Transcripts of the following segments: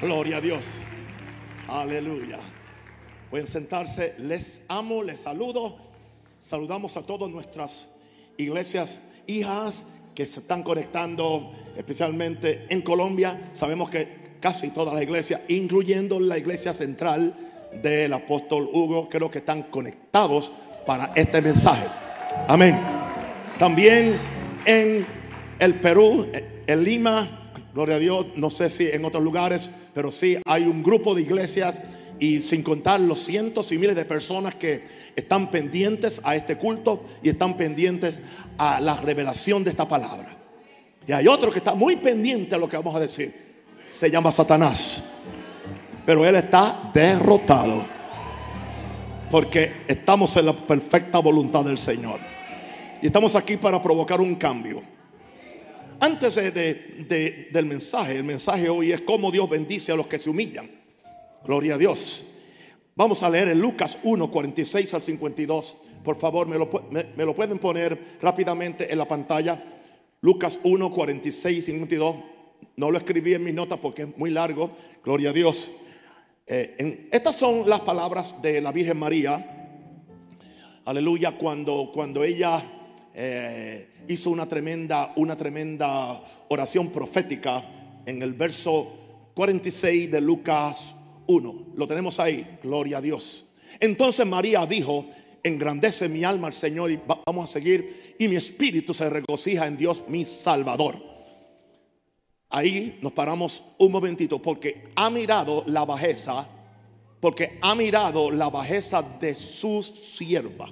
Gloria a Dios. Aleluya. Pueden sentarse. Les amo, les saludo. Saludamos a todas nuestras iglesias hijas que se están conectando, especialmente en Colombia. Sabemos que casi todas las iglesias, incluyendo la iglesia central del apóstol Hugo, creo que están conectados para este mensaje. Amén. También en el Perú, en Lima, gloria a Dios, no sé si en otros lugares, pero sí hay un grupo de iglesias y sin contar los cientos y miles de personas que están pendientes a este culto y están pendientes a la revelación de esta palabra. Y hay otro que está muy pendiente a lo que vamos a decir. Se llama Satanás. Pero él está derrotado. Porque estamos en la perfecta voluntad del Señor. Y estamos aquí para provocar un cambio. Antes de, del mensaje, el mensaje hoy es cómo Dios bendice a los que se humillan. Gloria a Dios. Vamos a leer en Lucas 1, 46 al 52. Por favor, me lo, pueden poner rápidamente en la pantalla. Lucas 1, 46 y 52. No lo escribí en mis notas porque es muy largo. Gloria a Dios. Eh, estas son las palabras de la Virgen María. Aleluya. Cuando, cuando ella eh, hizo una tremenda, una tremenda oración profética en el verso 46 de Lucas 1. Lo tenemos ahí. Gloria a Dios. Entonces María dijo, engrandece mi alma al Señor y vamos a seguir. Y mi espíritu se regocija en Dios mi Salvador. Ahí nos paramos un momentito porque ha mirado la bajeza, porque ha mirado la bajeza de su sierva.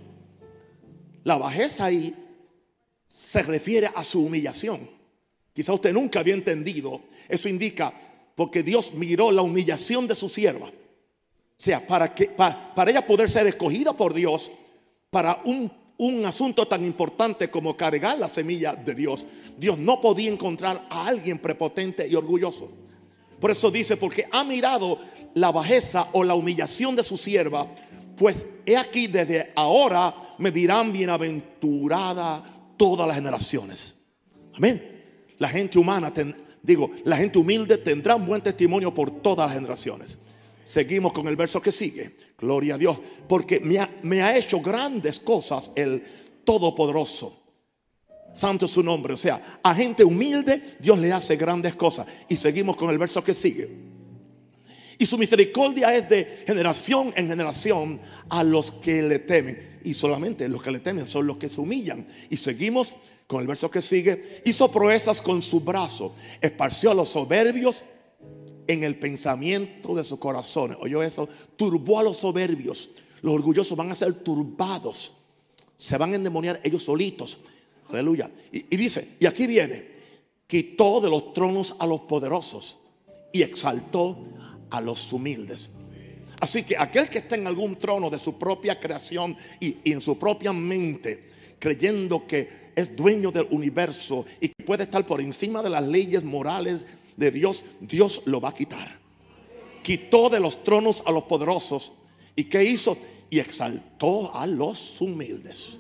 La bajeza ahí se refiere a su humillación. Quizá usted nunca había entendido. Eso indica porque Dios miró la humillación de su sierva. O sea, para, que, para, ella poder ser escogida por Dios para un, un asunto tan importante como cargar la semilla de Dios, Dios no podía encontrar a alguien prepotente y orgulloso. Por eso dice, porque ha mirado la bajeza o la humillación de su sierva, pues he aquí desde ahora me dirán bienaventurada todas las generaciones. Amén. La gente humana, digo, la gente humilde tendrá buen testimonio por todas las generaciones. Seguimos con el verso que sigue. Gloria a Dios. Porque me ha, me ha hecho grandes cosas el Todopoderoso. Santo es su nombre. O sea, a gente humilde Dios le hace grandes cosas. Y seguimos con el verso que sigue. Y su misericordia es de generación en generación a los que le temen. Y solamente los que le temen son los que se humillan. Y seguimos con el verso que sigue. Hizo proezas con su brazo. Esparció a los soberbios en el pensamiento de sus corazones. Oyó eso. Turbó a los soberbios. Los orgullosos van a ser turbados. Se van a endemoniar ellos solitos. Aleluya. Y, dice, y aquí viene, quitó de los tronos a los poderosos y exaltó a los humildes. Así que aquel que está en algún trono de su propia creación y, en su propia mente, creyendo que es dueño del universo y que puede estar por encima de las leyes morales de Dios, Dios lo va a quitar. Quitó de los tronos a los poderosos. ¿Y qué hizo? Y exaltó a los humildes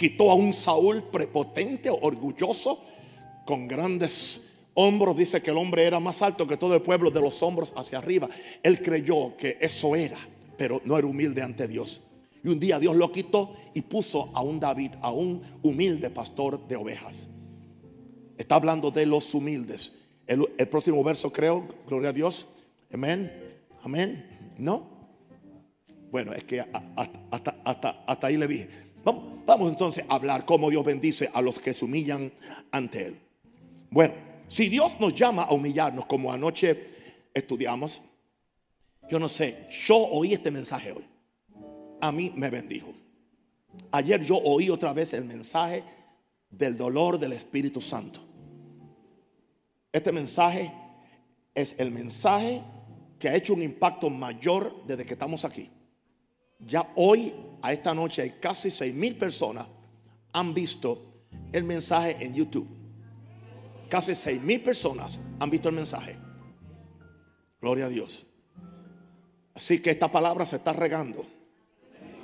quitó a un Saúl prepotente, orgulloso, con grandes hombros. Dice que el hombre era más alto que todo el pueblo de los hombros hacia arriba. Él creyó que eso era, pero no era humilde ante Dios. Y un día Dios lo quitó y puso a un David, a un humilde pastor de ovejas. Está hablando de los humildes. El, próximo verso creo, gloria a Dios. Amén. Amén. ¿No? Bueno, es que hasta, ahí le dije. Vamos, entonces a hablar cómo Dios bendice a los que se humillan ante Él. Bueno, si Dios nos llama a humillarnos como anoche estudiamos, yo no sé, yo oí este mensaje hoy. A mí me bendijo. Ayer yo oí otra vez el mensaje del dolor del Espíritu Santo. Este mensaje es el mensaje que ha hecho un impacto mayor desde que estamos aquí. Ya hoy, a esta noche, hay casi 6 mil personas han visto el mensaje en YouTube. Casi 6 mil personas han visto el mensaje. Gloria a Dios. Así que esta palabra se está regando.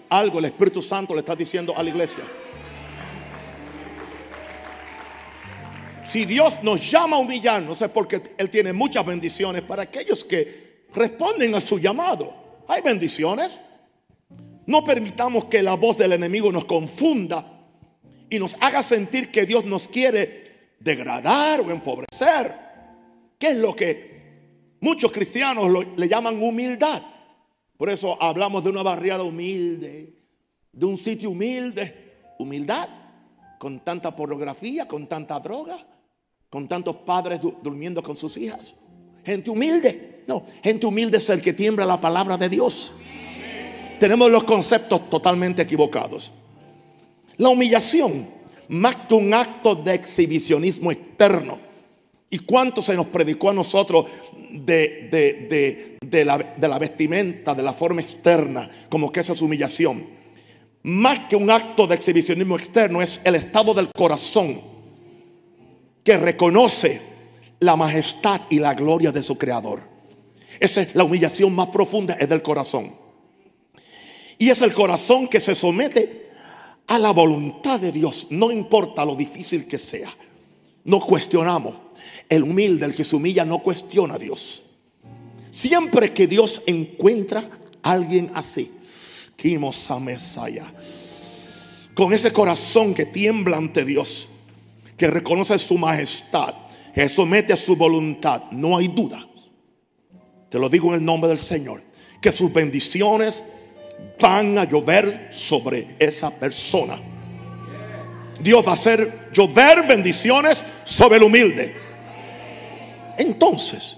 Algo el Espíritu Santo le está diciendo a la iglesia. si Dios nos llama a humillarnos es porque Él tiene muchas bendiciones para aquellos que responden a su llamado. Hay bendiciones. No permitamos que la voz del enemigo nos confunda y nos haga sentir que Dios nos quiere degradar o empobrecer. ¿Qué es lo que muchos cristianos le llaman humildad? Por eso hablamos de una barriada humilde, de un sitio humilde, humildad, con tanta pornografía, con tanta droga, con tantos padres durmiendo con sus hijas. Gente humilde. No, gente humilde es el que tiembla la palabra de Dios. Tenemos los conceptos totalmente equivocados. La humillación, más que un acto de exhibicionismo externo. ¿Y cuánto se nos predicó a nosotros de, de, la, de la vestimenta, de la forma externa, como que eso es humillación? Más que un acto de exhibicionismo externo, es el estado del corazón que reconoce la majestad y la gloria de su creador. Esa es la humillación más profunda, es del corazón. Y es el corazón que se somete a la voluntad de Dios, no importa lo difícil que sea. No cuestionamos. El humilde, el que se humilla, no cuestiona a Dios. Siempre que Dios encuentra a alguien así, con ese corazón que tiembla ante Dios, que reconoce su majestad, que somete a su voluntad, no hay duda. Te lo digo en el nombre del Señor, que sus bendiciones van a llover sobre esa persona. Dios va a hacer llover bendiciones sobre el humilde. Entonces,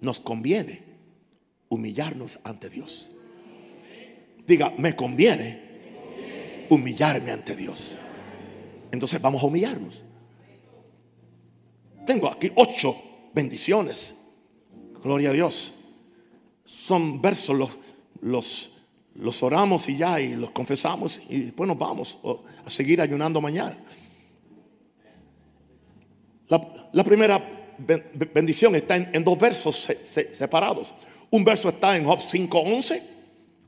nos conviene humillarnos ante Dios. Diga, me conviene humillarme ante Dios. Entonces vamos a humillarnos. Tengo aquí ocho bendiciones. Gloria a Dios. Son versos los, los los oramos y ya, y los confesamos y después nos vamos a seguir ayunando mañana. La, primera bendición está en, dos versos separados. Un verso está en Job 5.11.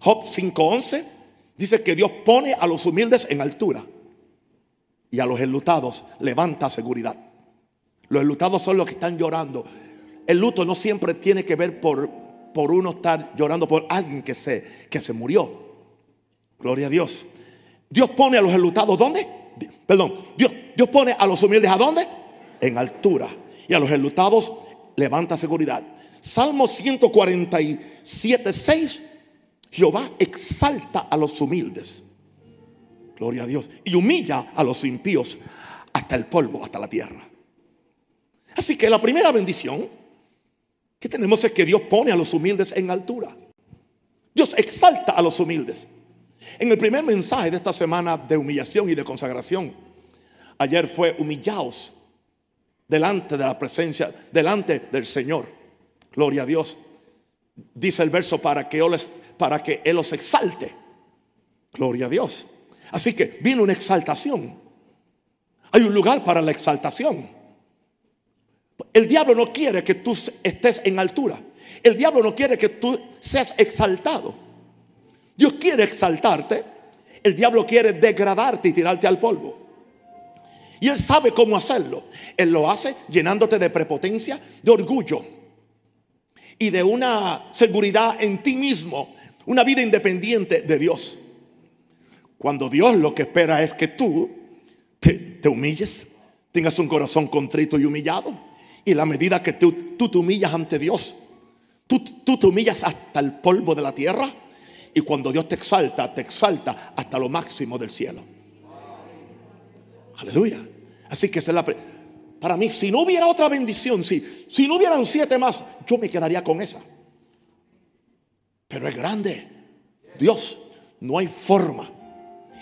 Job 5.11 dice que Dios pone a los humildes en altura y a los enlutados levanta seguridad. Los enlutados son los que están llorando. El luto no siempre tiene que ver por por uno estar llorando por alguien que se, que se murió. Gloria a Dios. Dios pone a los enlutados ¿dónde? Perdón, Dios, Dios pone a los humildes ¿a dónde? En altura. Y a los enlutados levanta seguridad. Salmo 147, 6. Jehová exalta a los humildes. Gloria a Dios. Y humilla a los impíos hasta el polvo, hasta la tierra. Así que la primera bendición que tenemos es que Dios pone a los humildes en altura. Dios exalta a los humildes. En el primer mensaje de esta semana de humillación y de consagración, ayer fue humillaos delante de la presencia, delante del Señor. Gloria a Dios. Dice el verso para que, para que Él los exalte. Gloria a Dios. Así que vino una exaltación. Hay un lugar para la exaltación. El diablo no quiere que tú estés en altura. El diablo no quiere que tú seas exaltado. Dios quiere exaltarte. El diablo quiere degradarte y tirarte al polvo. Y él sabe cómo hacerlo. Él lo hace llenándote de prepotencia, de orgullo y de una seguridad en ti mismo, una vida independiente de Dios. Cuando Dios lo que espera es que tú te, humilles, tengas un corazón contrito y humillado y la medida que tú, tú te humillas ante Dios, tú, tú te humillas hasta el polvo de la tierra. Y cuando Dios te exalta, te exalta hasta lo máximo del cielo. Aleluya. Así que es la para mí, si no hubiera otra bendición, si, si no hubieran siete más, yo me quedaría con esa. Pero es grande. Dios, no hay forma.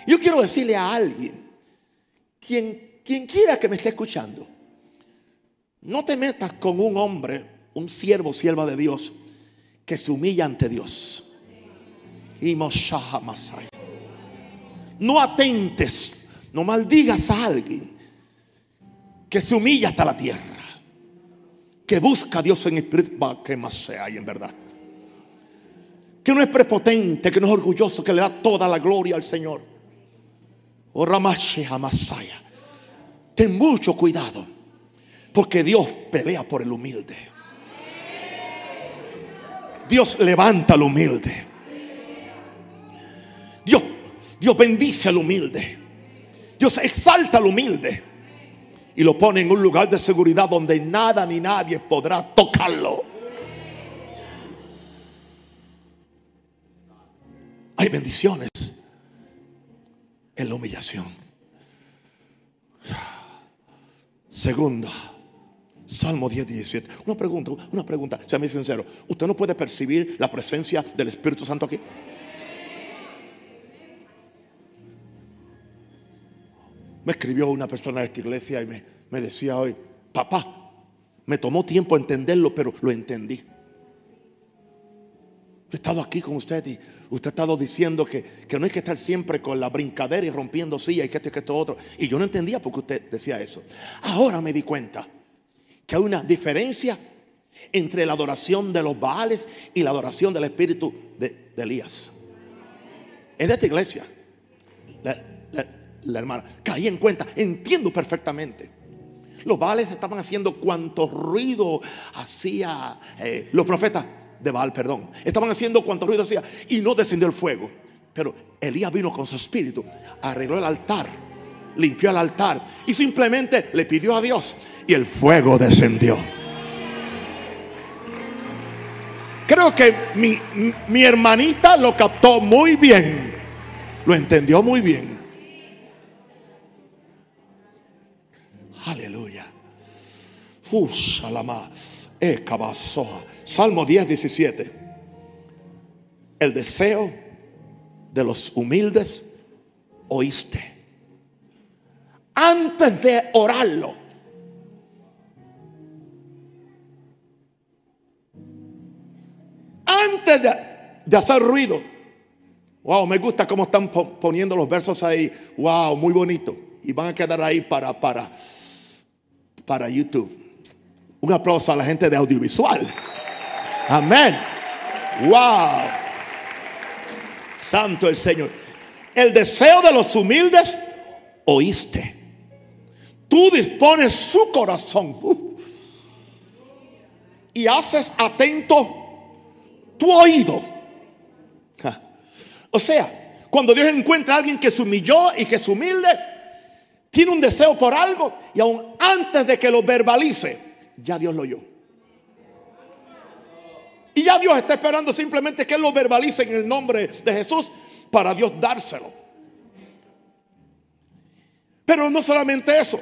Yo quiero decirle a alguien, quien, quien quiera que me esté escuchando, no te metas con un hombre, un siervo, sierva de Dios, que se humilla ante Dios. Y No atentes, no maldigas a alguien que se humilla hasta la tierra, que busca a Dios en espíritu, que más sea en verdad. Que no es prepotente, que no es orgulloso, que le da toda la gloria al Señor. Oh Ten mucho cuidado Porque Dios pelea por el humilde. Dios levanta al humilde. Dios, Dios bendice al humilde. Dios exalta al humilde. Y lo pone en un lugar de seguridad donde nada ni nadie podrá tocarlo. Hay bendiciones en la humillación. Segunda, Salmo 10, 17. Una pregunta, una pregunta, sea sincero. ¿Usted no puede percibir la presencia del Espíritu Santo aquí? Me escribió una persona de esta iglesia y me, decía hoy, papá, me tomó tiempo entenderlo, pero lo entendí. He estado aquí con usted y usted ha estado diciendo que, no hay que estar siempre con la brincadera y rompiendo sillas y que esto y que esto otro. Y yo no entendía por qué usted decía eso. Ahora me di cuenta que hay una diferencia entre la adoración de los Baales y la adoración del espíritu de, Elías. Es de esta iglesia. La, hermana. Caí en cuenta. Entiendo perfectamente. Los Baales estaban haciendo cuanto ruido hacía eh, los profetas de Baal, perdón. Estaban haciendo cuanto ruido hacía y no descendió el fuego. Pero Elías vino con su espíritu, arregló el altar, limpió el altar y simplemente le pidió a Dios y el fuego descendió. Creo que mi, mi hermanita lo captó muy bien, lo entendió muy bien. Aleluya. Eh, Salmo 10, 17. El deseo de los humildes oíste. Antes de orarlo. Antes de, hacer ruido. Wow, me gusta cómo están poniendo los versos ahí. Wow, muy bonito. Y van a quedar ahí para, para, para YouTube. Un aplauso a la gente de audiovisual. Amén. Wow. Santo el Señor. El deseo de los humildes oíste. Tú dispones su corazón. y haces atento tu oído. O sea, cuando Dios encuentra a alguien que se humilló y que es humilde, tiene un deseo por algo y aún antes de que lo verbalice, ya Dios lo oyó. Y ya Dios está esperando simplemente que Él lo verbalice en el nombre de Jesús para Dios dárselo. Pero no solamente eso.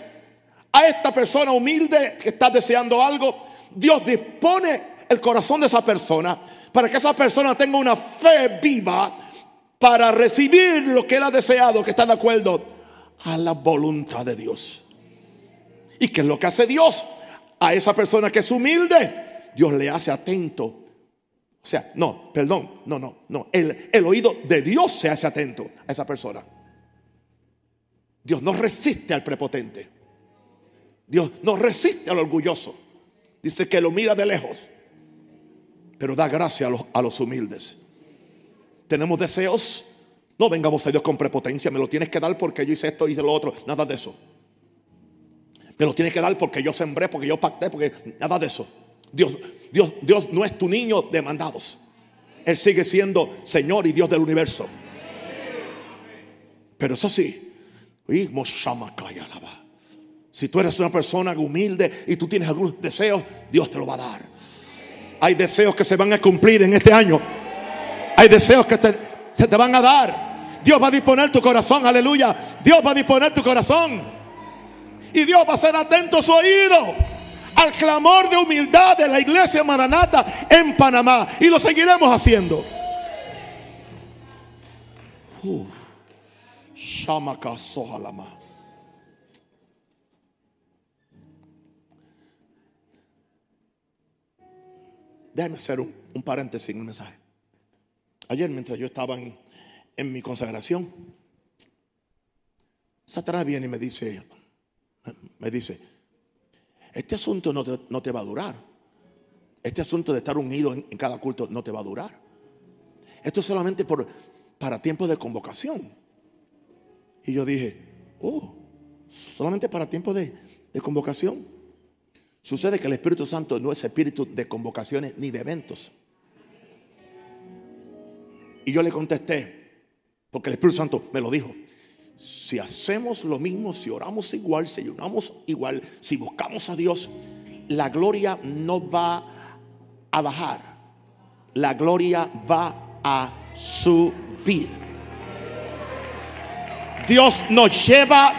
A esta persona humilde que está deseando algo, Dios dispone el corazón de esa persona para que esa persona tenga una fe viva para recibir lo que él ha deseado, que está de acuerdo a la voluntad de Dios. ¿Y qué es lo que hace Dios? a esa persona que es humilde, Dios le hace atento. O sea, no, perdón, no, no, no. El, el oído de Dios se hace atento a esa persona. Dios no resiste al prepotente. Dios no resiste al orgulloso. Dice que lo mira de lejos, pero da gracia a los, a los humildes. Tenemos deseos. No vengamos a Dios con prepotencia. Me lo tienes que dar porque yo hice esto, hice lo otro. Nada de eso. Me lo tienes que dar porque yo sembré, porque yo pacté, porque nada de eso. Dios, Dios, Dios no es tu niño de mandados. Él sigue siendo Señor y Dios del universo. Pero eso sí, si tú eres una persona humilde y tú tienes algunos deseos, Dios te lo va a dar. Hay deseos que se van a cumplir en este año. Hay deseos que se te van a dar. Dios va a disponer tu corazón, aleluya. Dios va a disponer tu corazón. Y Dios va a ser atento a su oído al clamor de humildad de la iglesia Maranata en Panamá. Y lo seguiremos haciendo. Uh. Déjame hacer un, paréntesis en un mensaje. Ayer mientras yo estaba en, mi consagración, Satanás viene y me dice, me dice, este asunto no te, va a durar. Este asunto de estar unido en, cada culto no te va a durar. Esto es solamente por, para tiempo de convocación. Y yo dije, oh, solamente para tiempo de, de convocación. Sucede que el Espíritu Santo no es espíritu de convocaciones ni de eventos. Y yo le contesté, porque el Espíritu Santo me lo dijo, si hacemos lo mismo, si oramos igual, si ayunamos igual, si buscamos a Dios, la gloria no va a bajar, la gloria va a subir. Dios nos lleva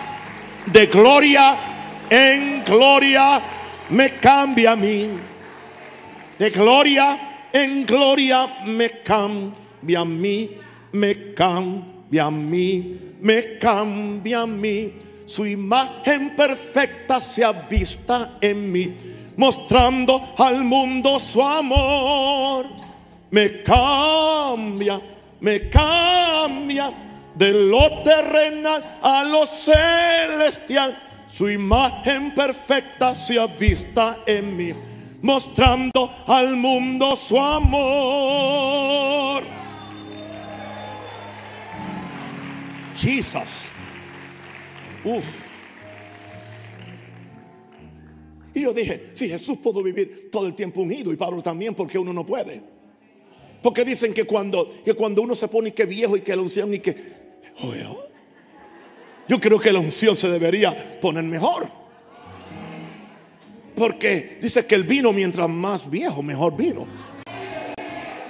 de gloria en gloria, me cambia a mí. De gloria en gloria me cambia a mí, me cambia a mí, me cambia a mí. Su imagen perfecta se avista en mí, mostrando al mundo su amor. Me cambia, me cambia de lo terrenal a lo celestial. Su imagen perfecta se avista en mí, mostrando al mundo su amor. Jesus. Y yo dije, si Jesús pudo vivir todo el tiempo unido y Pablo también, porque uno no puede. Porque dicen que cuando, que cuando uno se pone que viejo y que la unción y que... yo creo que la unción se debería poner mejor. Porque dice que el vino mientras más viejo, mejor vino.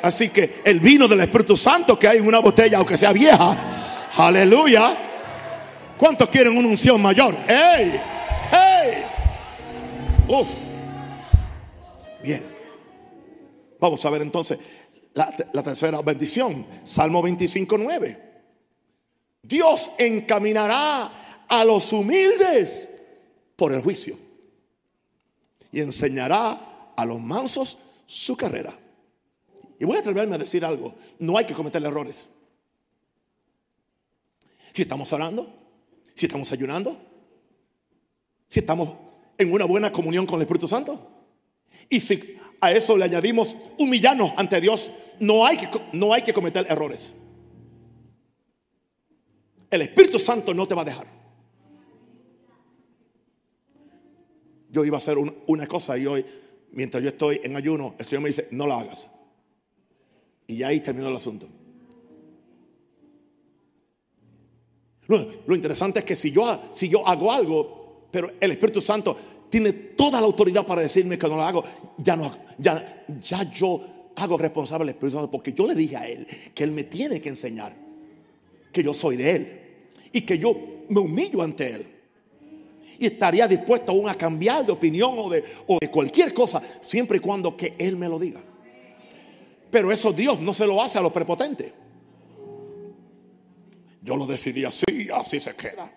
Así que el vino del Espíritu Santo que hay en una botella, aunque sea vieja, aleluya. ¿Cuántos quieren una unción mayor? ¡Ey! ¡Ey! Uf. Bien. Vamos a ver entonces la, tercera bendición. Salmo 25, 9. Dios encaminará a los humildes por el juicio y enseñará a los mansos su carrera. Y voy a atreverme a decir algo, no hay que cometer errores. Si estamos orando, si estamos ayunando, si estamos en una buena comunión con el Espíritu Santo. Y si a eso le añadimos humillarnos ante Dios, no hay que, no hay que cometer errores. El Espíritu Santo no te va a dejar. Yo iba a hacer una cosa y hoy, mientras yo estoy en ayuno, el Señor me dice, no la hagas. Y ahí terminó el asunto. Lo, interesante es que si yo, si yo hago algo, pero el Espíritu Santo tiene toda la autoridad para decirme que no lo hago, ya no, ya, ya yo hago responsable al Espíritu Santo porque yo le dije a él que él me tiene que enseñar que yo soy de él y que yo me humillo ante él. Y estaría dispuesto aún a cambiar de opinión o de, o de cualquier cosa, siempre y cuando que él me lo diga. Pero eso Dios no se lo hace a los prepotentes. Yo lo decidí así, así se queda.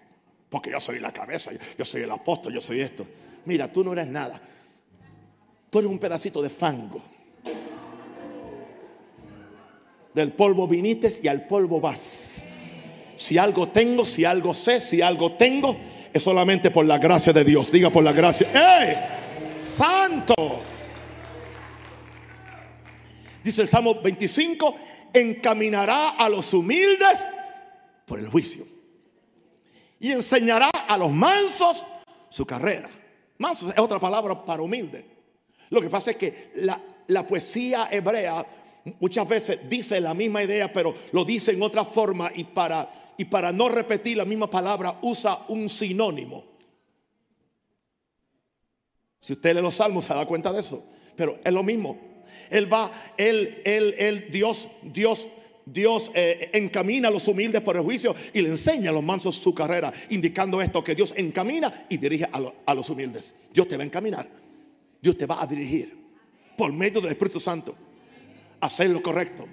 Porque yo soy la cabeza, yo soy el apóstol, yo soy esto. Mira, tú no eres nada. Tú eres un pedacito de fango. Del polvo vinites y al polvo vas. Si algo tengo, si algo sé, si algo tengo, es solamente por la gracia de Dios. Diga por la gracia. ¡Eh! ¡Santo! Dice el Salmo 25, encaminará a los humildes por el juicio. Y enseñará a los mansos su carrera. Mansos es otra palabra para humilde. Lo que pasa es que la, la poesía hebrea muchas veces dice la misma idea, pero lo dice en otra forma y para, y para no repetir la misma palabra usa un sinónimo. Si usted lee los salmos se da cuenta de eso, pero es lo mismo. Él va, él, él, él, Dios, Dios Dios eh, encamina a los humildes por el juicio y le enseña a los mansos su carrera, indicando esto, que Dios encamina y dirige a, a los humildes. Dios te va a encaminar, Dios te va a dirigir por medio del Espíritu Santo a hacer lo correcto.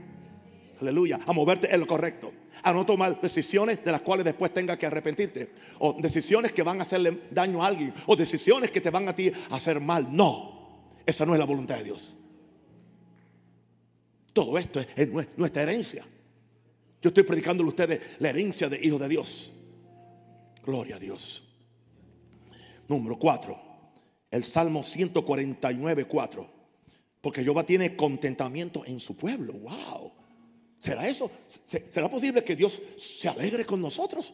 Aleluya, a moverte en lo correcto, a no tomar decisiones de las cuales después tengas que arrepentirte, o decisiones que van a hacerle daño a alguien, o decisiones que te van a ti a hacer mal. No, esa no es la voluntad de Dios. Todo esto es, nuestra herencia. Yo estoy predicando a ustedes la herencia de hijos de Dios. Gloria a Dios. Número 4. El Salmo 149, 4. Porque Jehová tiene contentamiento en su pueblo. Wow. ¿Será eso? ¿Será posible que Dios se alegre con nosotros?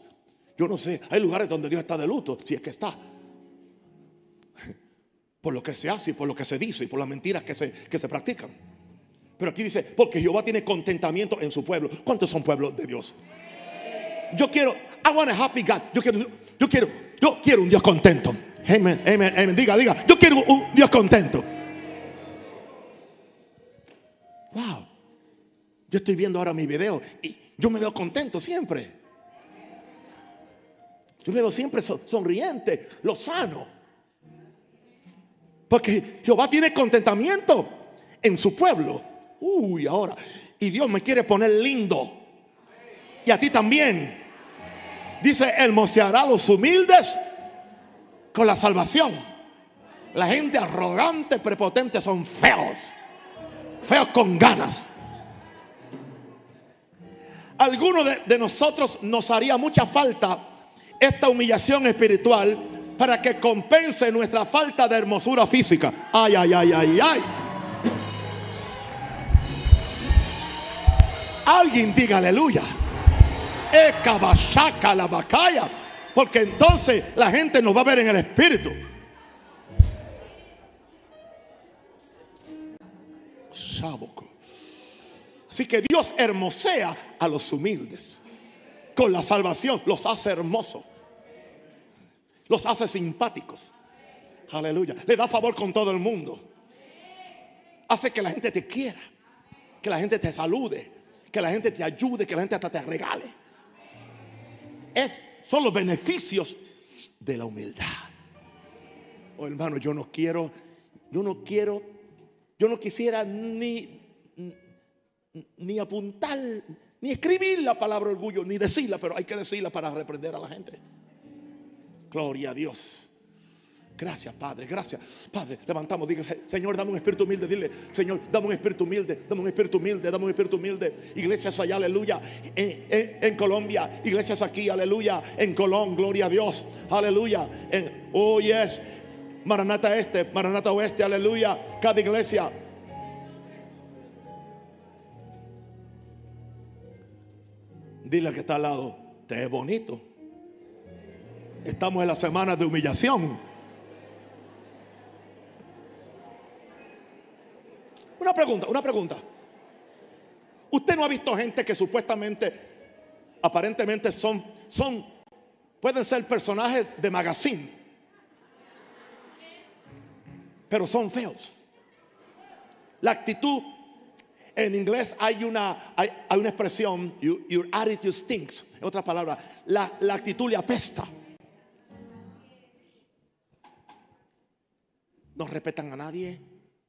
Yo no sé. Hay lugares donde Dios está de luto, si es que está. por lo que se hace y por lo que se dice y por las mentiras que se, que se practican. Pero aquí dice, porque Jehová tiene contentamiento en su pueblo. ¿Cuántos son pueblos de Dios? Yo quiero, I want a happy God. Yo quiero, yo quiero, yo quiero un Dios contento. Amén, amén, amén. Diga, diga, yo quiero un Dios contento. Wow. Yo estoy viendo ahora mi video y yo me veo contento siempre. Yo me veo siempre sonriente, lo sano. Porque Jehová tiene contentamiento en su pueblo. Uy, ahora. Y Dios me quiere poner lindo. Y a ti también. Dice, Él moceará a los humildes con la salvación. La gente arrogante, prepotente son feos. Feos con ganas. Alguno de, de nosotros nos haría mucha falta esta humillación espiritual para que compense nuestra falta de hermosura física. Ay, ay, ay, ay, ay. Alguien diga aleluya. la bacaya. Porque entonces la gente nos va a ver en el espíritu. Así que Dios hermosea a los humildes. Con la salvación los hace hermosos. Los hace simpáticos. Aleluya. Le da favor con todo el mundo. Hace que la gente te quiera. Que la gente te salude. Que la gente te ayude. Que la gente hasta te regale. Es, son los beneficios de la humildad. Oh hermano, yo no quiero, yo no quiero, yo no quisiera ni, ni apuntar, ni escribir la palabra orgullo, ni decirla, pero hay que decirla para reprender a la gente. Gloria a Dios. Gracias, Padre. Gracias. Padre, levantamos. Diga, Señor, dame un espíritu humilde. Dile, Señor, dame un espíritu humilde. Dame un espíritu humilde. Dame un espíritu humilde. Iglesias allá, aleluya. En, Colombia. Iglesias aquí, aleluya. En Colón, gloria a Dios. Aleluya. En, oh, yes. Maranata Este, Maranata Oeste, aleluya. Cada iglesia. Dile que está al lado, te es bonito. Estamos en la semana de humillación. Una pregunta, una pregunta. ¿Usted no ha visto gente que supuestamente, aparentemente son, son, pueden ser personajes de magazine, pero son feos? La actitud, en inglés hay una, hay, una expresión, your, attitude stinks, en otras palabras, la, la actitud le apesta. no respetan a nadie,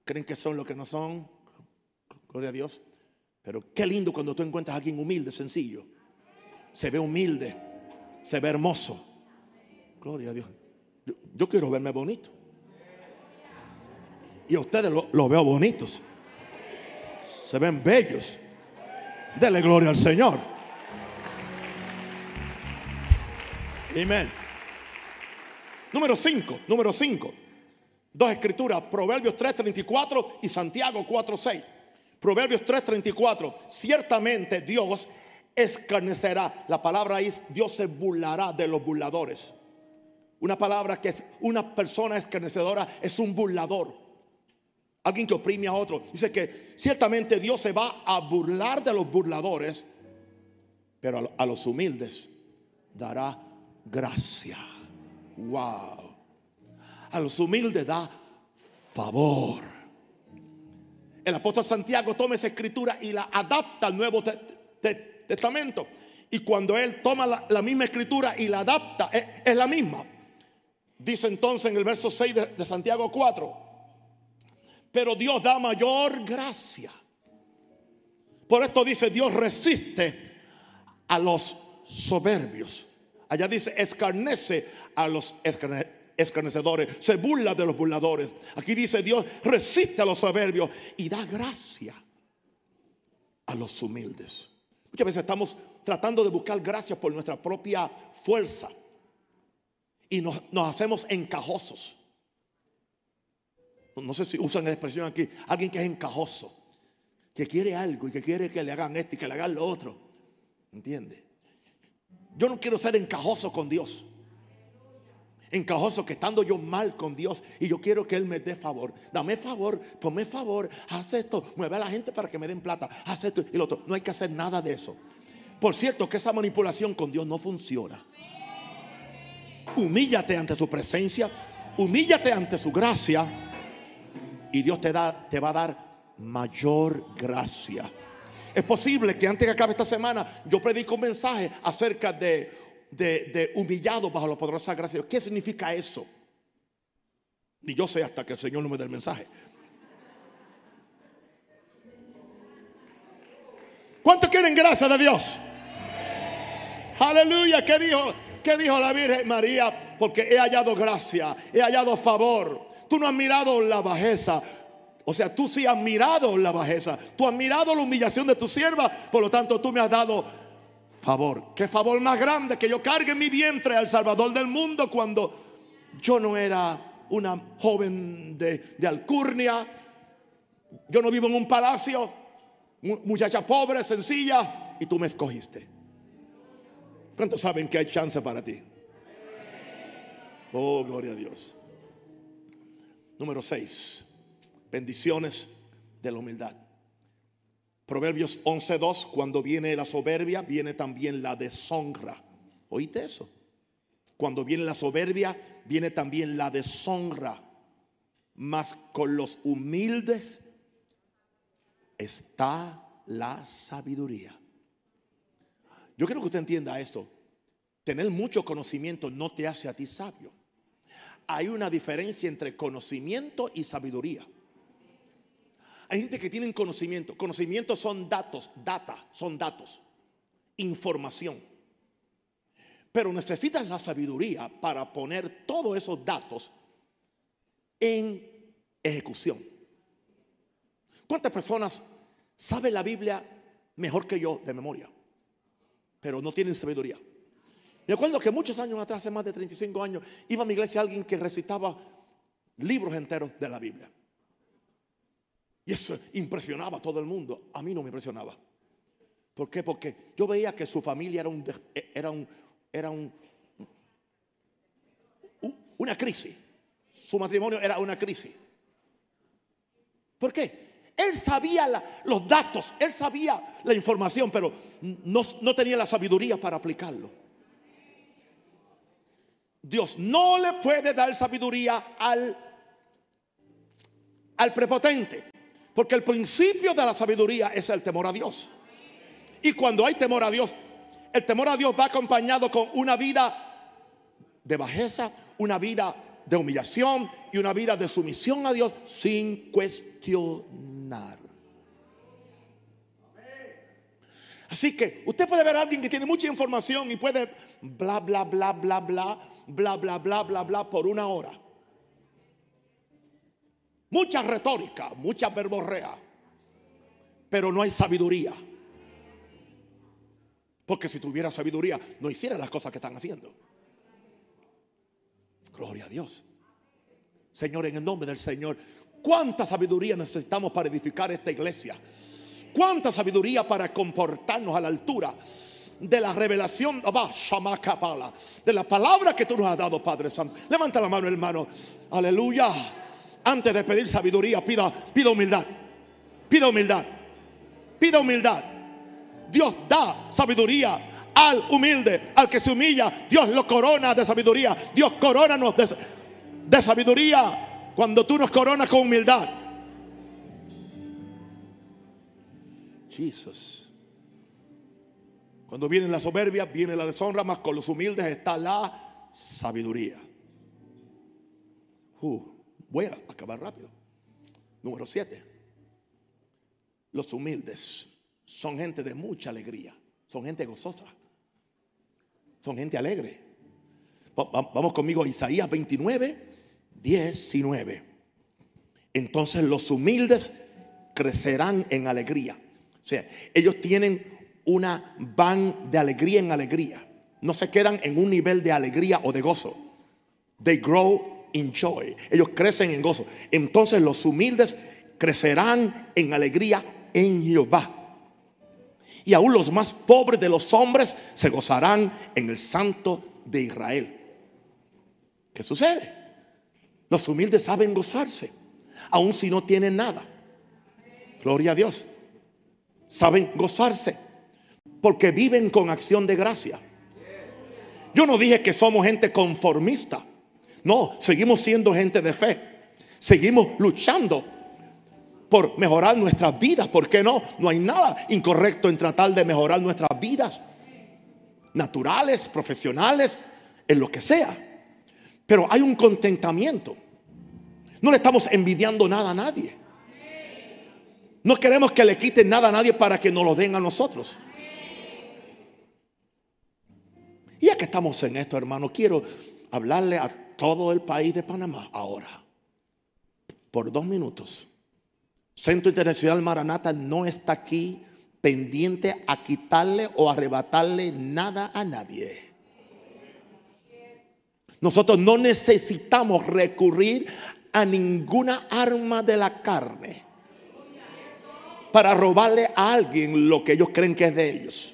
creen que son lo que no son. Gloria a Dios. Pero qué lindo cuando tú encuentras a alguien humilde, sencillo. Se ve humilde, se ve hermoso. Gloria a Dios. Yo, quiero verme bonito. Y a ustedes lo, veo bonitos. Se ven bellos. Dele gloria al Señor. Amén. Número 5, número 5. Dos escrituras, Proverbios 3:34 y Santiago 4:6. Proverbios 3:34, ciertamente Dios escarnecerá. La palabra es Dios se burlará de los burladores. Una palabra que es una persona escarnecedora es un burlador. Alguien que oprime a otro. Dice que ciertamente Dios se va a burlar de los burladores, pero a los humildes dará gracia. Wow a los humildes da favor. El apóstol Santiago toma esa escritura y la adapta al Nuevo Testamento. Y cuando él toma la, misma escritura y la adapta, es, la misma. Dice entonces en el verso 6 de, de Santiago 4, pero Dios da mayor gracia. Por esto dice, Dios resiste a los soberbios. Allá dice, escarnece a los escarnecedores, se burla de los burladores. Aquí dice Dios resiste a los soberbios y da gracia a los humildes. Muchas veces estamos tratando de buscar gracia por nuestra propia fuerza y nos, hacemos encajosos. No sé si usan la expresión aquí, alguien que es encajoso, que quiere algo y que quiere que le hagan esto y que le hagan lo otro. ¿Entiende? Yo no quiero ser encajoso con Dios. encajoso que estando yo mal con Dios y yo quiero que Él me dé favor. Dame favor, ponme favor, haz esto, mueve a la gente para que me den plata, haz esto y lo otro. No hay que hacer nada de eso. Por cierto, que esa manipulación con Dios no funciona. Humíllate ante su presencia, humíllate ante su gracia y Dios te, da, te va a dar mayor gracia. Es posible que antes que acabe esta semana yo predico un mensaje acerca de, de, humillado bajo la poderosa gracia. ¿Qué significa eso? Ni yo sé hasta que el Señor no me dé el mensaje. ¿Cuántos quieren gracia de Dios? Aleluya. ¿Qué dijo? ¿Qué dijo la Virgen María? Porque he hallado gracia, he hallado favor. Tú no has mirado la bajeza, o sea, tú sí has mirado la bajeza, tú has mirado la humillación de tu sierva, por lo tanto tú me has dado favor. Qué favor más grande que yo cargue mi vientre al Salvador del mundo cuando yo no era una joven de, de alcurnia, yo no vivo en un palacio, muchacha pobre, sencilla, y tú me escogiste. ¿Cuántos saben que hay chance para ti? Oh, gloria a Dios. Número 6 bendiciones de la humildad. Proverbios 11.2, cuando viene la soberbia, viene también la deshonra. ¿Oíste eso? Cuando viene la soberbia, viene también la deshonra. Mas con los humildes está la sabiduría. Yo quiero que usted entienda esto. Tener mucho conocimiento no te hace a ti sabio. Hay una diferencia entre conocimiento y sabiduría. Hay gente que tiene conocimiento. Conocimiento son datos, data, son datos, información. Pero necesitas la sabiduría para poner todos esos datos en ejecución. ¿Cuántas personas saben la Biblia mejor que yo de memoria? Pero no tienen sabiduría. Me acuerdo que muchos años atrás, hace más de 35 años, iba a mi iglesia alguien que recitaba libros enteros de la Biblia. Y eso impresionaba a todo el mundo. A mí no me impresionaba. ¿Por qué? Porque yo veía que su familia era un era un era un una crisis. Su matrimonio era una crisis. ¿Por qué? Él sabía los datos, él sabía la información, pero no, no tenía la sabiduría para aplicarlo. Dios no le puede dar sabiduría al, al prepotente. Porque el principio de la sabiduría es el temor a Dios. Y cuando hay temor a Dios, el temor a Dios va acompañado con una vida de bajeza, una vida de humillación y una vida de sumisión a Dios sin cuestionar. Así que usted puede ver a alguien que tiene mucha información y puede bla, bla, bla, bla, bla, bla, bla, bla, bla, bla por una hora. Mucha retórica, mucha verborrea, pero no hay sabiduría. Porque si tuviera sabiduría, no hiciera las cosas que están haciendo. Gloria a Dios. Señor, en el nombre del Señor, ¿cuánta sabiduría necesitamos para edificar esta iglesia? ¿Cuánta sabiduría para comportarnos a la altura de la revelación de la palabra que tú nos has dado, Padre Santo? Levanta la mano, hermano. Aleluya antes de pedir sabiduría, pida, pida humildad. Pida humildad. Pida humildad. Dios da sabiduría al humilde, al que se humilla. Dios lo corona de sabiduría. Dios corona de, de sabiduría cuando tú nos coronas con humildad. Cuando viene la soberbia, viene la deshonra, más con los humildes está la sabiduría. Uh. Voy a acabar rápido. Número 7. Los humildes son gente de mucha alegría. Son gente gozosa. Son gente alegre. Vamos conmigo a Isaías 29, 19. Entonces los humildes crecerán en alegría. O sea, ellos tienen una van de alegría en alegría. No se quedan en un nivel de alegría o de gozo. They grow joy. Ellos crecen en gozo. Entonces los humildes crecerán en alegría en Jehová. Y aún los más pobres de los hombres se gozarán en el Santo de Israel. ¿Qué sucede? Los humildes saben gozarse, aun si no tienen nada. Gloria a Dios. Saben gozarse porque viven con acción de gracia. Yo no dije que somos gente conformista. No, seguimos siendo gente de fe. Seguimos luchando por mejorar nuestras vidas. ¿Por qué no? No hay nada incorrecto en tratar de mejorar nuestras vidas. Naturales, profesionales, en lo que sea. Pero hay un contentamiento. No le estamos envidiando nada a nadie. No queremos que le quiten nada a nadie para que nos lo den a nosotros. Y ya que estamos en esto, hermano, quiero hablarle a todo el país de Panamá ahora. Por dos minutos. Centro Internacional Maranata no está aquí pendiente a quitarle o arrebatarle nada a nadie. Nosotros no necesitamos recurrir a ninguna arma de la carne para robarle a alguien lo que ellos creen que es de ellos.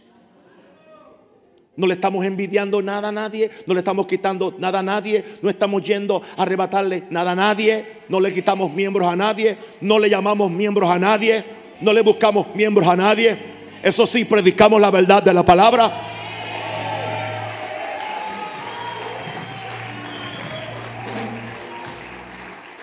No le estamos envidiando nada a nadie, no le estamos quitando nada a nadie, no estamos yendo a arrebatarle nada a nadie, no le quitamos miembros a nadie, no le llamamos miembros a nadie, no le buscamos miembros a nadie. Eso sí, predicamos la verdad de la palabra.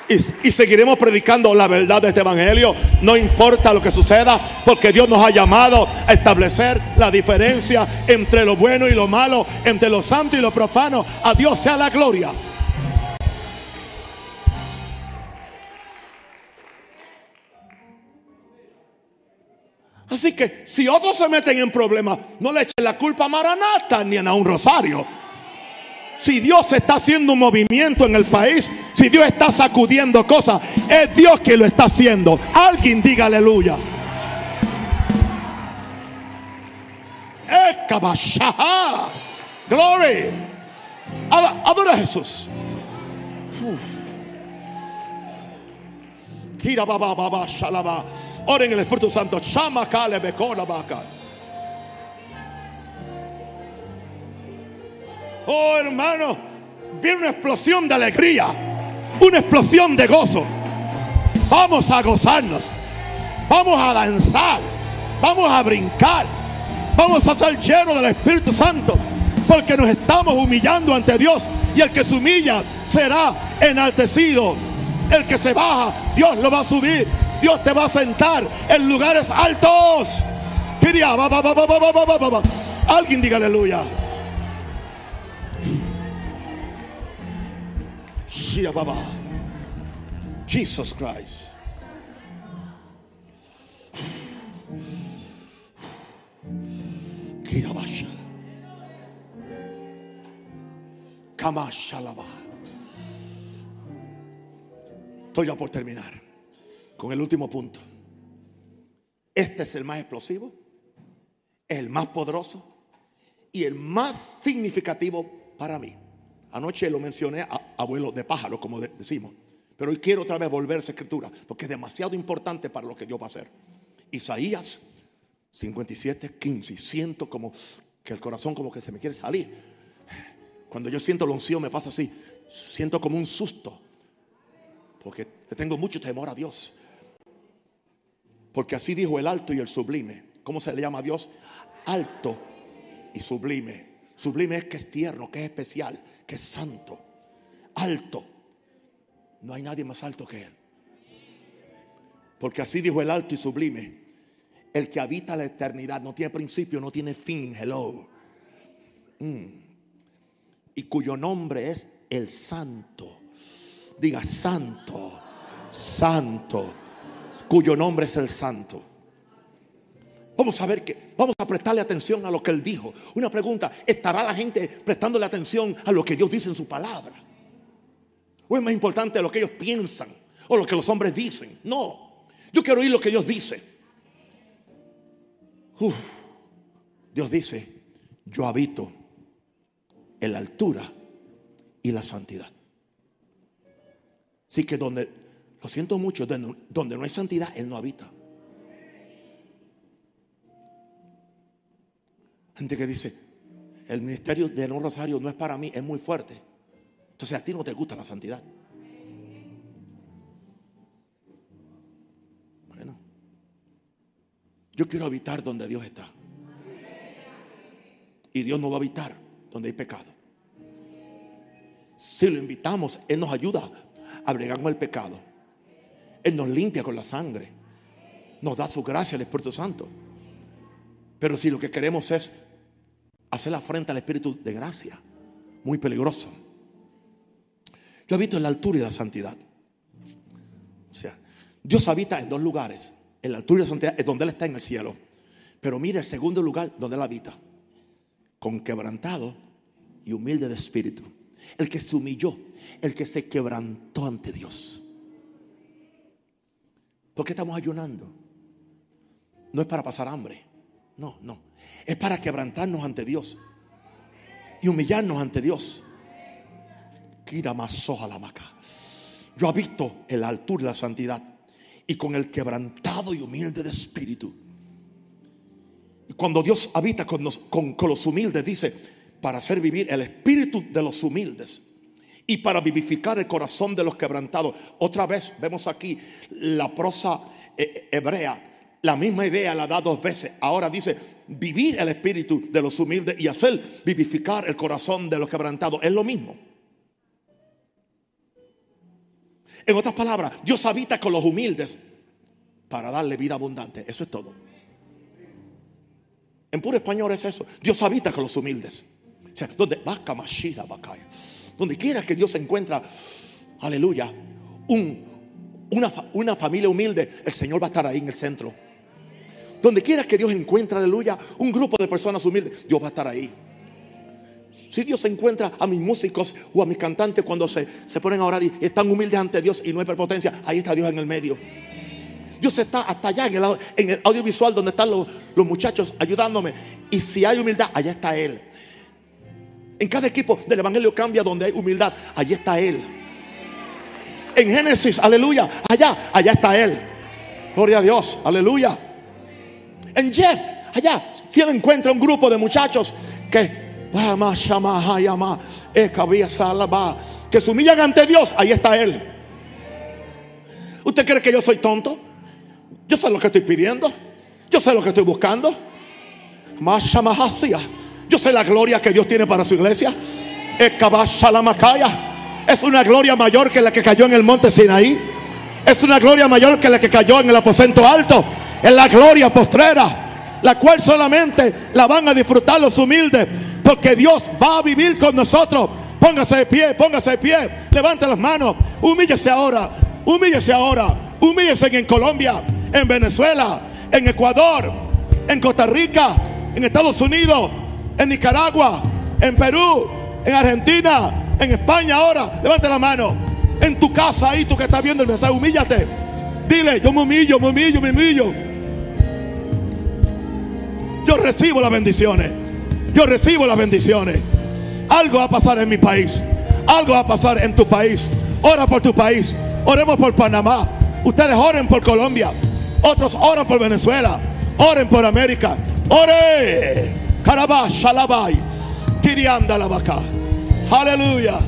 Y, seguiremos predicando la verdad de este evangelio. No importa lo que suceda, porque Dios nos ha llamado a establecer la diferencia entre lo bueno y lo malo, entre lo santo y lo profano. A Dios sea la gloria. Así que si otros se meten en problemas, no le echen la culpa a Maranata ni a un rosario. Si Dios está haciendo un movimiento en el país, si Dios está sacudiendo cosas, es Dios que lo está haciendo. Alguien diga aleluya. Glory. Adora a Jesús. Oren el Espíritu Santo. Chama kale la. Oh, hermano, viene una explosión de alegría, una explosión de gozo. Vamos a gozarnos, vamos a danzar, vamos a brincar, vamos a ser llenos del Espíritu Santo, porque nos estamos humillando ante Dios y el que se humilla será enaltecido. El que se baja, Dios lo va a subir. Dios te va a sentar en lugares altos. Alguien diga aleluya. Jesus Christ. Estoy ya por terminar con el último punto. Este es el más explosivo, el más poderoso y el más significativo para mí. Anoche lo mencioné a abuelo de pájaro, como decimos. Pero hoy quiero otra vez volver a esa escritura, porque es demasiado importante para lo que yo va a hacer. Isaías 57, 15. Siento como que el corazón como que se me quiere salir. Cuando yo siento la unción me pasa así. Siento como un susto. Porque le tengo mucho temor a Dios. Porque así dijo el alto y el sublime. ¿Cómo se le llama a Dios? Alto y sublime. Sublime es que es tierno, que es especial, que es santo, alto. No hay nadie más alto que Él. Porque así dijo el alto y sublime. El que habita la eternidad no tiene principio, no tiene fin. Hello. Mm. Y cuyo nombre es el santo. Diga santo, santo. Cuyo nombre es el santo. Vamos a ver que, vamos a prestarle atención a lo que él dijo. Una pregunta, ¿estará la gente prestándole atención a lo que Dios dice en su palabra? ¿O es más importante lo que ellos piensan o lo que los hombres dicen? No, yo quiero oír lo que Dios dice. Dios dice, yo habito en la altura y la santidad. Así que donde, lo siento mucho, donde no hay santidad, Él no habita. Gente que dice, el ministerio de no rosario no es para mí, es muy fuerte. Entonces a ti no te gusta la santidad. Bueno, yo quiero habitar donde Dios está. Y Dios no va a habitar donde hay pecado. Si lo invitamos, Él nos ayuda a bregar con el pecado. Él nos limpia con la sangre. Nos da su gracia al Espíritu Santo. Pero si lo que queremos es hacer la frente al Espíritu de gracia, muy peligroso. Yo habito en la altura y la santidad. O sea, Dios habita en dos lugares. En la altura y la santidad es donde Él está en el cielo. Pero mire el segundo lugar donde Él habita. Con quebrantado y humilde de espíritu. El que se humilló, el que se quebrantó ante Dios. ¿Por qué estamos ayunando? No es para pasar hambre. No, no. Es para quebrantarnos ante Dios y humillarnos ante Dios. Yo habito en la altura y la santidad y con el quebrantado y humilde de espíritu. Y cuando Dios habita con los, con los humildes, dice, para hacer vivir el espíritu de los humildes y para vivificar el corazón de los quebrantados. Otra vez vemos aquí la prosa eh, hebrea la misma idea la da dos veces. Ahora dice vivir el espíritu de los humildes y hacer vivificar el corazón de los quebrantados. Es lo mismo. En otras palabras, Dios habita con los humildes para darle vida abundante. Eso es todo. En puro español es eso. Dios habita con los humildes. O sea, donde Donde quiera que Dios se encuentra, aleluya, un, una, una familia humilde, el Señor va a estar ahí en el centro. Donde quiera que Dios encuentre, aleluya, un grupo de personas humildes, Dios va a estar ahí. Si Dios encuentra a mis músicos o a mis cantantes cuando se, se ponen a orar y están humildes ante Dios y no hay prepotencia, ahí está Dios en el medio. Dios está hasta allá en el, en el audiovisual donde están los, los, muchachos ayudándome. Y si hay humildad, allá está Él. En cada equipo del Evangelio cambia donde hay humildad, allí está Él. En Génesis, aleluya, allá, allá está Él. Gloria a Dios, aleluya. En Jeff, allá, él encuentra un grupo de muchachos que que se humillan ante Dios, ahí está Él. ¿Usted cree que yo soy tonto? Yo sé lo que estoy pidiendo. Yo sé lo que estoy buscando. Yo sé la gloria que Dios tiene para su iglesia. Es una gloria mayor que la que cayó en el monte Sinaí. Es una gloria mayor que la que cayó en el aposento alto en la gloria postrera, la cual solamente la van a disfrutar los humildes, porque Dios va a vivir con nosotros. Póngase de pie, póngase de pie, levante las manos, humíllese ahora, humíllese ahora, humíllese en Colombia, en Venezuela, en Ecuador, en Costa Rica, en Estados Unidos, en Nicaragua, en Perú, en Argentina, en España ahora. Levante la mano. En tu casa ahí, tú que estás viendo el mensaje, humíllate. Dile, yo me humillo, me humillo, me humillo. Yo recibo las bendiciones. Yo recibo las bendiciones. Algo va a pasar en mi país. Algo va a pasar en tu país. Ora por tu país. Oremos por Panamá. Ustedes oren por Colombia. Otros oran por Venezuela. Oren por América. Ore. Carabá, Shalabay. Kirianda la vaca. Aleluya.